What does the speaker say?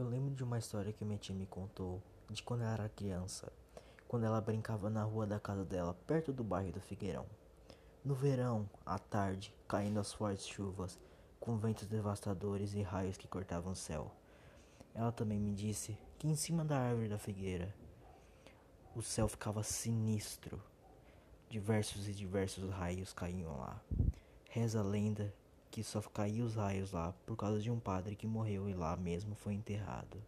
Eu lembro de uma história que minha tia me contou de quando ela era criança, quando ela brincava na rua da casa dela, perto do bairro do Figueirão. No verão, à tarde, caindo as fortes chuvas, com ventos devastadores e raios que cortavam o céu. Ela também me disse que em cima da árvore da figueira o céu ficava sinistro. Diversos e diversos raios caíam lá. Reza a lenda que só caíam os raios lá por causa de um padre que morreu e lá mesmo foi enterrado.